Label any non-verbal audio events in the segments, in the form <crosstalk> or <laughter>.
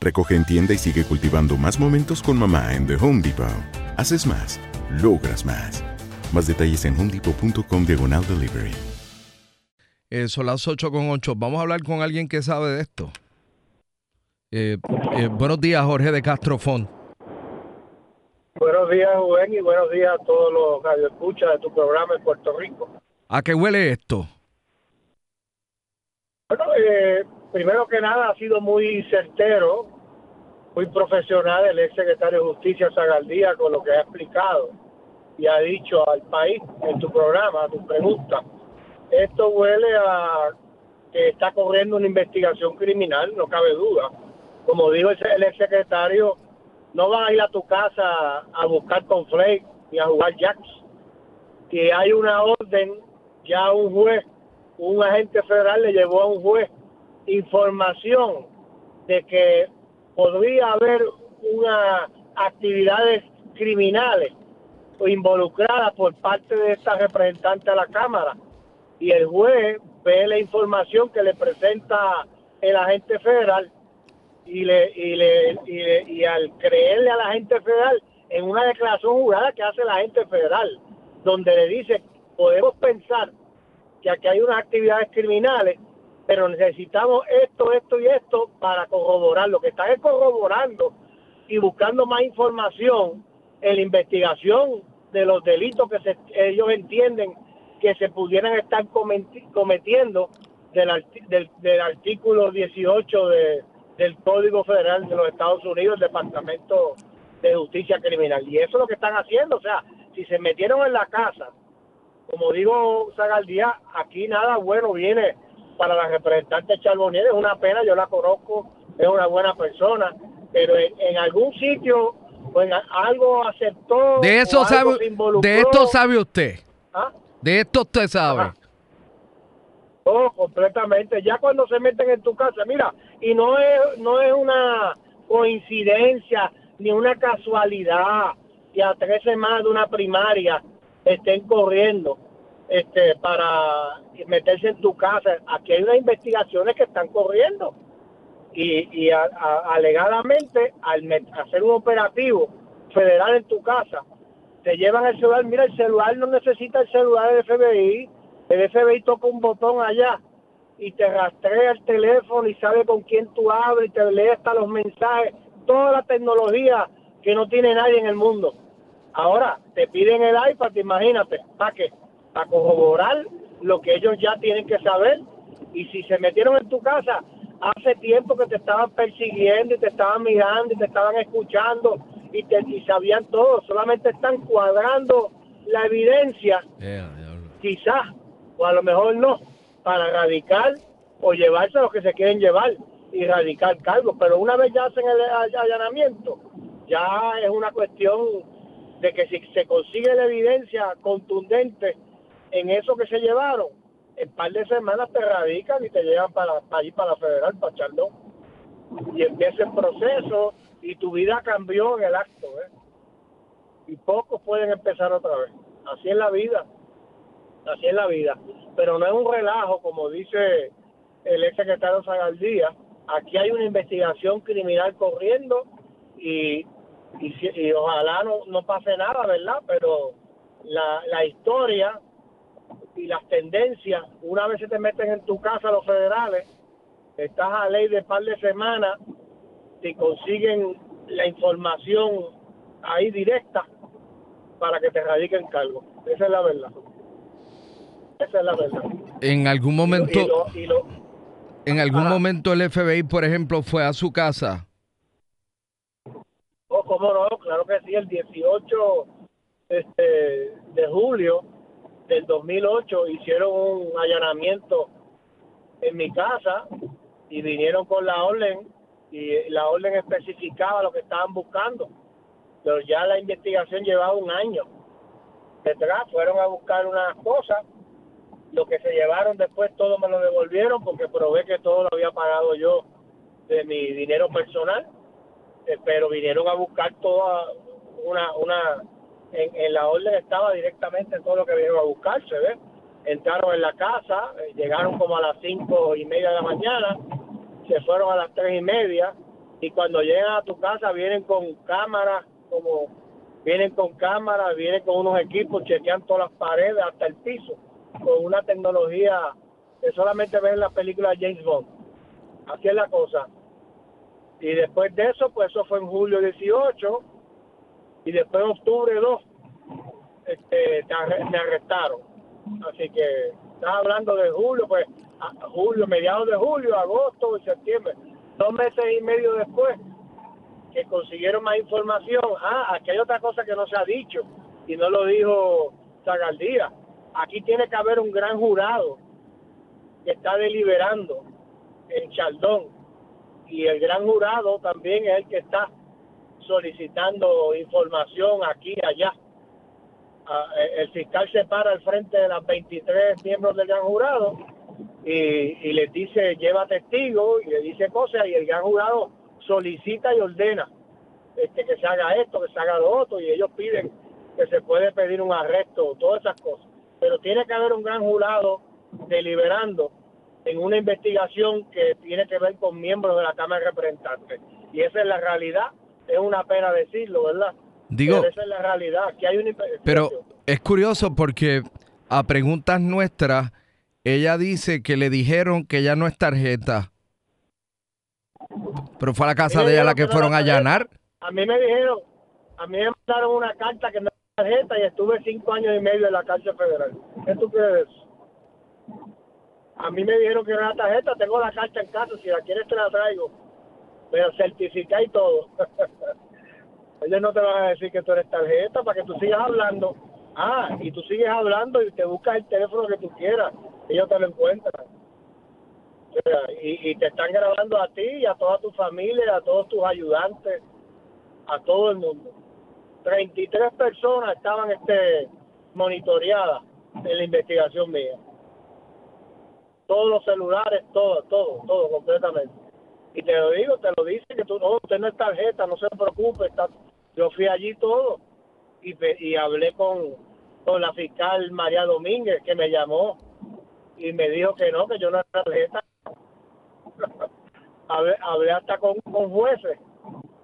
Recoge en tienda y sigue cultivando más momentos con mamá en The Home Depot. Haces más, logras más. Más detalles en homedepot.com diagonal delivery. Eh, son las 8 con 8. Vamos a hablar con alguien que sabe de esto. Eh, eh, buenos días, Jorge de Castro Font. Buenos días, Rubén, y buenos días a todos los radioescuchas de tu programa en Puerto Rico. ¿A qué huele esto? Bueno, eh, primero que nada ha sido muy certero, muy profesional el ex secretario de Justicia Zagaldía con lo que ha explicado y ha dicho al país en tu programa, a tu pregunta. Esto huele a que está corriendo una investigación criminal, no cabe duda. Como dijo el ex secretario, no van a ir a tu casa a buscar con Flake ni a jugar jacks. Si hay una orden, ya un juez, un agente federal le llevó a un juez información de que podría haber una actividades criminales involucradas por parte de esta representante a la Cámara y el juez ve la información que le presenta el agente federal y le y le y, le, y al creerle al agente federal en una declaración jurada que hace el agente federal donde le dice podemos pensar que aquí hay unas actividades criminales pero necesitamos esto, esto y esto para corroborar. Lo que están es corroborando y buscando más información en la investigación de los delitos que se, ellos entienden que se pudieran estar cometiendo del, del, del artículo 18 de, del Código Federal de los Estados Unidos, el Departamento de Justicia Criminal. Y eso es lo que están haciendo. O sea, si se metieron en la casa, como digo Zagaldía, aquí nada bueno viene para la representante Charbonnier. Es una pena, yo la conozco, es una buena persona, pero en, en algún sitio en algo aceptó. De eso sabe, de esto sabe usted. ¿Ah? De esto usted sabe. Ajá. Oh, completamente. Ya cuando se meten en tu casa, mira, y no es, no es una coincidencia ni una casualidad que a tres semanas de una primaria estén corriendo este para meterse en tu casa. Aquí hay unas investigaciones que están corriendo y, y alegadamente al hacer un operativo federal en tu casa te llevan el celular. Mira, el celular no necesita el celular del FBI. El FBI toca un botón allá y te rastrea el teléfono y sabe con quién tú hablas y te lee hasta los mensajes. Toda la tecnología que no tiene nadie en el mundo. Ahora te piden el iPad, imagínate, ¿para qué? Para corroborar lo que ellos ya tienen que saber. Y si se metieron en tu casa, hace tiempo que te estaban persiguiendo y te estaban mirando y te estaban escuchando y, te, y sabían todo. Solamente están cuadrando la evidencia, quizás, o a lo mejor no, para radicar o llevarse a los que se quieren llevar y radicar cargos. Pero una vez ya hacen el all- allanamiento, ya es una cuestión de que si se consigue la evidencia contundente en eso que se llevaron, en par de semanas te radican y te llevan para, allí, para la federal, para Chaldón. Y empieza el proceso y tu vida cambió en el acto. ¿eh? Y pocos pueden empezar otra vez. Así es la vida. Así es la vida. Pero no es un relajo, como dice el ex secretario Zagaldía. Aquí hay una investigación criminal corriendo y, y, y ojalá no, no pase nada, ¿verdad? Pero la, la historia y las tendencias, una vez se te meten en tu casa los federales, estás a ley de par de semanas, te consiguen la información ahí directa para que te radiquen cargo. Esa es la verdad. Esa es la verdad. En algún momento, Y lo- y lo- en algún Ajá. momento el FBI, por ejemplo, fue a su casa. Oh, cómo no, claro que sí, el 18 este, de julio del 2008 hicieron un allanamiento en mi casa y vinieron con la orden y la orden especificaba lo que estaban buscando. Pero ya la investigación llevaba un año. Detrás, fueron a buscar unas cosas, lo que se llevaron después todo me lo devolvieron porque probé que todo lo había pagado yo de mi dinero personal. Eh, pero vinieron a buscar toda una una en, la orden estaba directamente todo lo que vinieron a buscar se ve entraron en la casa eh, llegaron como a las cinco y media de la mañana se fueron a las tres y media y cuando llegan a tu casa vienen con cámaras como vienen con cámaras vienen con unos equipos chequean todas las paredes hasta el piso con una tecnología que solamente ven en las películas de James Bond. Así es la cosa. Y después de eso, pues eso fue en julio 18 y después en octubre 2 este, me arrestaron. Así que estás hablando de julio, pues julio, mediados de julio, agosto y septiembre. Dos meses y medio después que consiguieron más información. Ah, aquí hay otra cosa que no se ha dicho y no lo dijo Zagaldía. Aquí tiene que haber un gran jurado que está deliberando en Chaldón y el gran jurado también es el que está solicitando información aquí y allá. Ah, eh, el fiscal se para al frente de las 23 miembros del gran jurado y, y les dice lleva testigos y le dice cosas y el gran jurado solicita y ordena este que se haga esto, que se haga lo otro y ellos piden que se puede pedir un arresto, todas esas cosas. Pero tiene que haber un gran jurado deliberando en una investigación que tiene que ver con miembros de la Cámara de Representantes. Y esa es la realidad. Es una pena decirlo, ¿verdad? Digo- Pero esa es la realidad. Que hay una Pero es curioso porque a preguntas nuestras, ella dice que le dijeron que ya no es tarjeta. Pero fue a la casa de ella la que fueron a allanar. A mí me dijeron, a mí me mandaron una carta que no era tarjeta y estuve cinco años y medio en la cárcel federal. ¿Qué tú crees eso? A mí me dijeron que no era tarjeta, tengo la carta en casa, si la quieres te la traigo. Pero certificada y todo. <laughs> Ellos no te van a decir que tú eres tarjeta para que tú sigas hablando. Ah, y tú sigues hablando y te buscas el teléfono que tú quieras. Ellos te lo encuentran. Y, y te están grabando a ti y a toda tu familia, a todos tus ayudantes, a todo el mundo. 33 personas estaban este monitoreadas en la investigación mía. Todos los celulares, todo, todo, todo, completamente. Y te lo digo, te lo dice que tú, no, usted no es tarjeta, no se preocupe. Está, yo fui allí todo y, y hablé con, con la fiscal María Domínguez, que me llamó y me dijo que no, que yo no era tarjeta. <laughs> hablé, hablé hasta con, con jueces,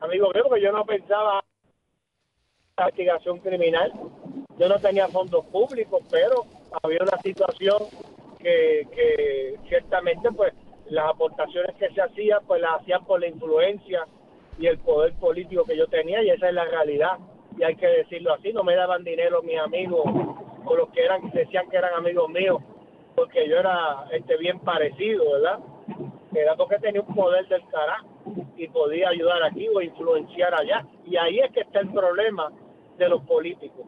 amigo mío, porque yo no pensaba en investigación criminal. Yo no tenía fondos públicos, pero había una situación que, que ciertamente pues las aportaciones que se hacían pues las hacían por la influencia y el poder político que yo tenía y esa es la realidad y hay que decirlo así no me daban dinero mis amigos o los que eran decían que eran amigos míos porque yo era este bien parecido verdad era porque tenía un poder del carajo y podía ayudar aquí o influenciar allá y ahí es que está el problema de los políticos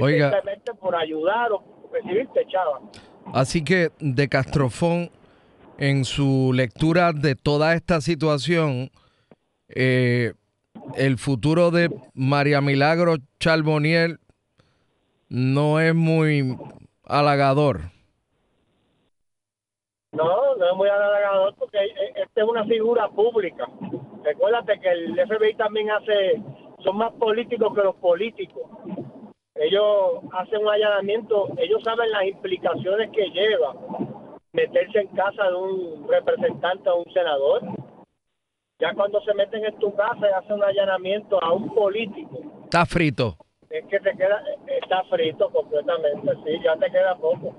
Oiga. simplemente por ayudar o recibir te echaba. Así que de Castrofón, en su lectura de toda esta situación, eh, el futuro de María Milagro Charboniel no es muy halagador. No, no es muy halagador porque esta es una figura pública. Recuérdate que el FBI también hace, son más políticos que los políticos. Ellos hacen un allanamiento, ellos saben las implicaciones que lleva meterse en casa de un representante o un senador. Ya cuando se meten en tu casa y hacen un allanamiento a un político. Está frito. Es que te queda, está frito completamente, sí, ya te queda poco.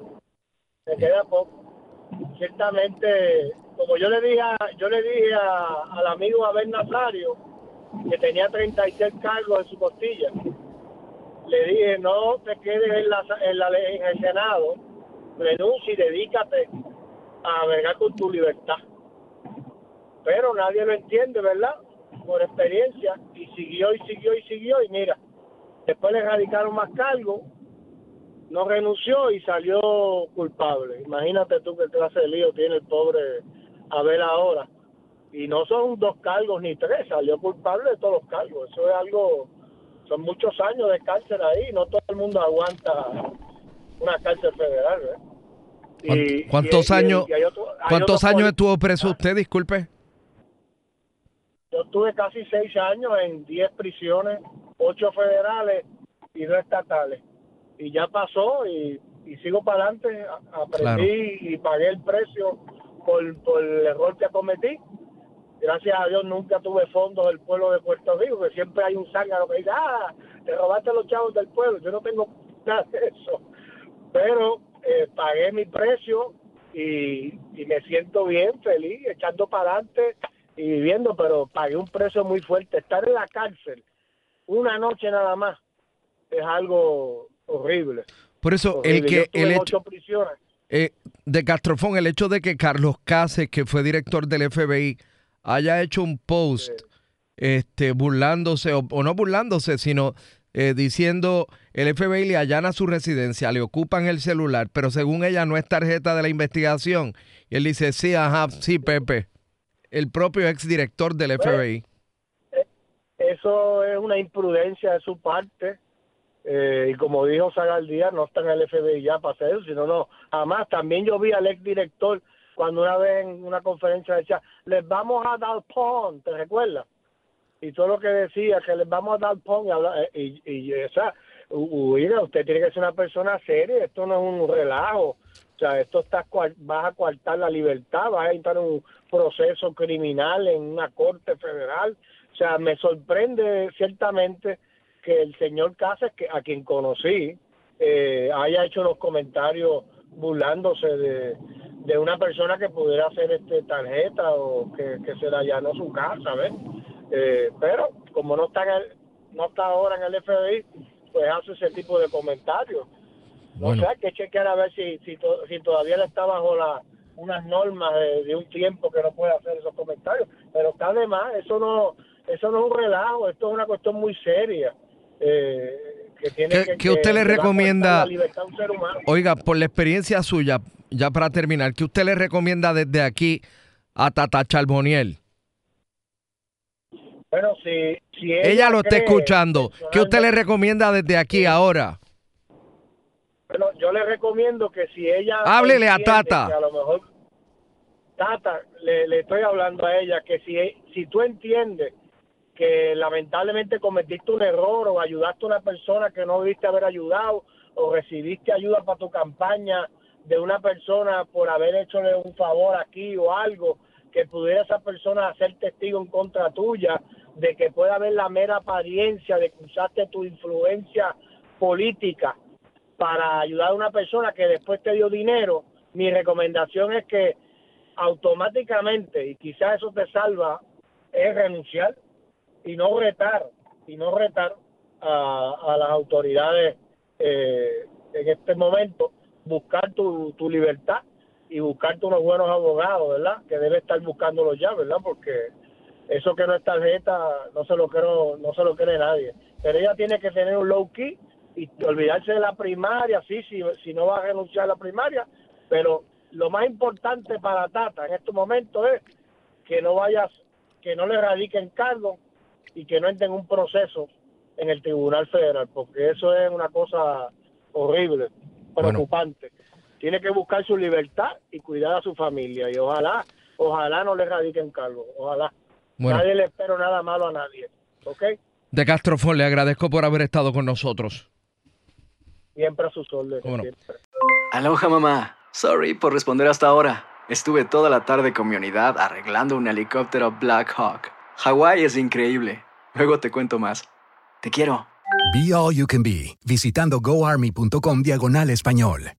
Te queda poco. Ciertamente, como yo le dije, yo le dije al amigo Abel Nazario, que tenía 36 cargos en su costilla, le dije, no te quedes en, la, en, la, en el Senado, renuncia y dedícate a vergar con tu libertad. Pero nadie lo entiende, ¿verdad? Por experiencia, y siguió y siguió y siguió, y mira, después le radicaron más cargos, no renunció y salió culpable. Imagínate tú qué clase de lío tiene el pobre Abel ahora. Y no son dos cargos ni tres, salió culpable de todos los cargos. Eso es algo, son muchos años de cárcel ahí, no todo el mundo aguanta una cárcel federal. ¿Eh? ¿Cuántos años, ¿cuántos años estuvo preso usted, disculpe? Yo tuve casi seis años en diez prisiones, ocho federales y dos estatales. Y ya pasó y, sigo para adelante. Aprendí y pagué el precio por, por el error que cometí. Gracias a Dios nunca tuve fondos del pueblo de Puerto Rico, que siempre hay un zángano que dice, ah, te robaste los chavos del pueblo. Yo no tengo nada de eso. Pero eh, pagué mi precio y, y me siento bien, feliz, echando para adelante y viviendo, pero pagué un precio muy fuerte. Estar en la cárcel una noche nada más es algo horrible. Por eso, el que el hecho eh, de Castrofón, el hecho de que Carlos Cases, que fue director del FBI, haya hecho un post este, burlándose, o, no burlándose, sino eh, diciendo el FBI le allana su residencia, le ocupan el celular, pero según ella no es tarjeta de la investigación. Y él dice, sí, ajá, sí, Pepe el propio exdirector del FBI. Eh, eso es una imprudencia de su parte. Eh, y como dijo Zagaldía, no está en el FBI ya para hacer eso, sino no. Además, también yo vi al exdirector cuando una vez en una conferencia decía, les vamos a dar PON, ¿te recuerdas? Y todo lo que decía, que les vamos a dar PON, y, eh, y, y, esa, usted tiene que ser una persona seria, esto no es un relajo. O sea, esto está, vas a coartar la libertad, vas a entrar en un proceso criminal en una corte federal. O sea, me sorprende ciertamente que el señor Casas, que, a quien conocí, eh, haya hecho los comentarios burlándose de, de una persona que pudiera hacer este tarjeta o que, que se la allanó su casa, ¿ves? Eh, pero como no está, en no está ahora en el FBI, pues hace ese tipo de comentarios. No sé, hay que chequear a ver si, si, si todavía le está bajo la, unas normas de, un tiempo que no puede hacer esos comentarios. Pero está de más, eso no, eso no es un relajo, esto es una cuestión muy seria. Eh, que tiene que, que, usted le recomienda, oiga, por la experiencia suya, ya para terminar, ¿qué usted le recomienda desde aquí a Tata Charboniel? Bueno, si, si ella, lo está escuchando, ¿qué usted le recomienda desde aquí ahora? Bueno, yo le recomiendo que si ella... Háblele a Tata. A lo mejor, Tata, le, estoy hablando a ella, que si, si tú entiendes que lamentablemente cometiste un error o ayudaste a una persona que no debiste haber ayudado o recibiste ayuda para tu campaña de una persona por haber hecho un favor aquí o algo, que pudiera esa persona ser testigo en contra tuya, de que pueda haber la mera apariencia de que usaste tu influencia política para ayudar a una persona que después te dio dinero, mi recomendación es que automáticamente, y quizás eso te salva, es renunciar y no retar, y no retar a, las autoridades eh, en este momento, buscar tu, tu libertad y buscarte unos buenos abogados, ¿verdad? Que debe estar buscándolos ya, ¿verdad? Porque eso que no es tarjeta no se lo creo, no se lo cree nadie. Pero ella tiene que tener un low key y olvidarse de la primaria, sí, si, si no va a renunciar a la primaria, pero lo más importante para Tata en estos momentos es que no vayas, que no le radiquen cargo y que no entre en un proceso en el Tribunal Federal, porque eso es una cosa horrible, preocupante. Tiene que buscar su libertad y cuidar a su familia y ojalá, ojalá no le radiquen cargo, ojalá. Nadie le espero nada malo a nadie, ¿ok? De Castrofón, le agradezco por haber estado con nosotros. Siempre a sus órdenes. Aloha, mamá. Sorry por responder hasta ahora. Estuve toda la tarde con mi unidad arreglando un helicóptero Black Hawk. Hawái es increíble. Luego te cuento más. Te quiero. Be All You Can Be, visitando goarmy.com diagonal español.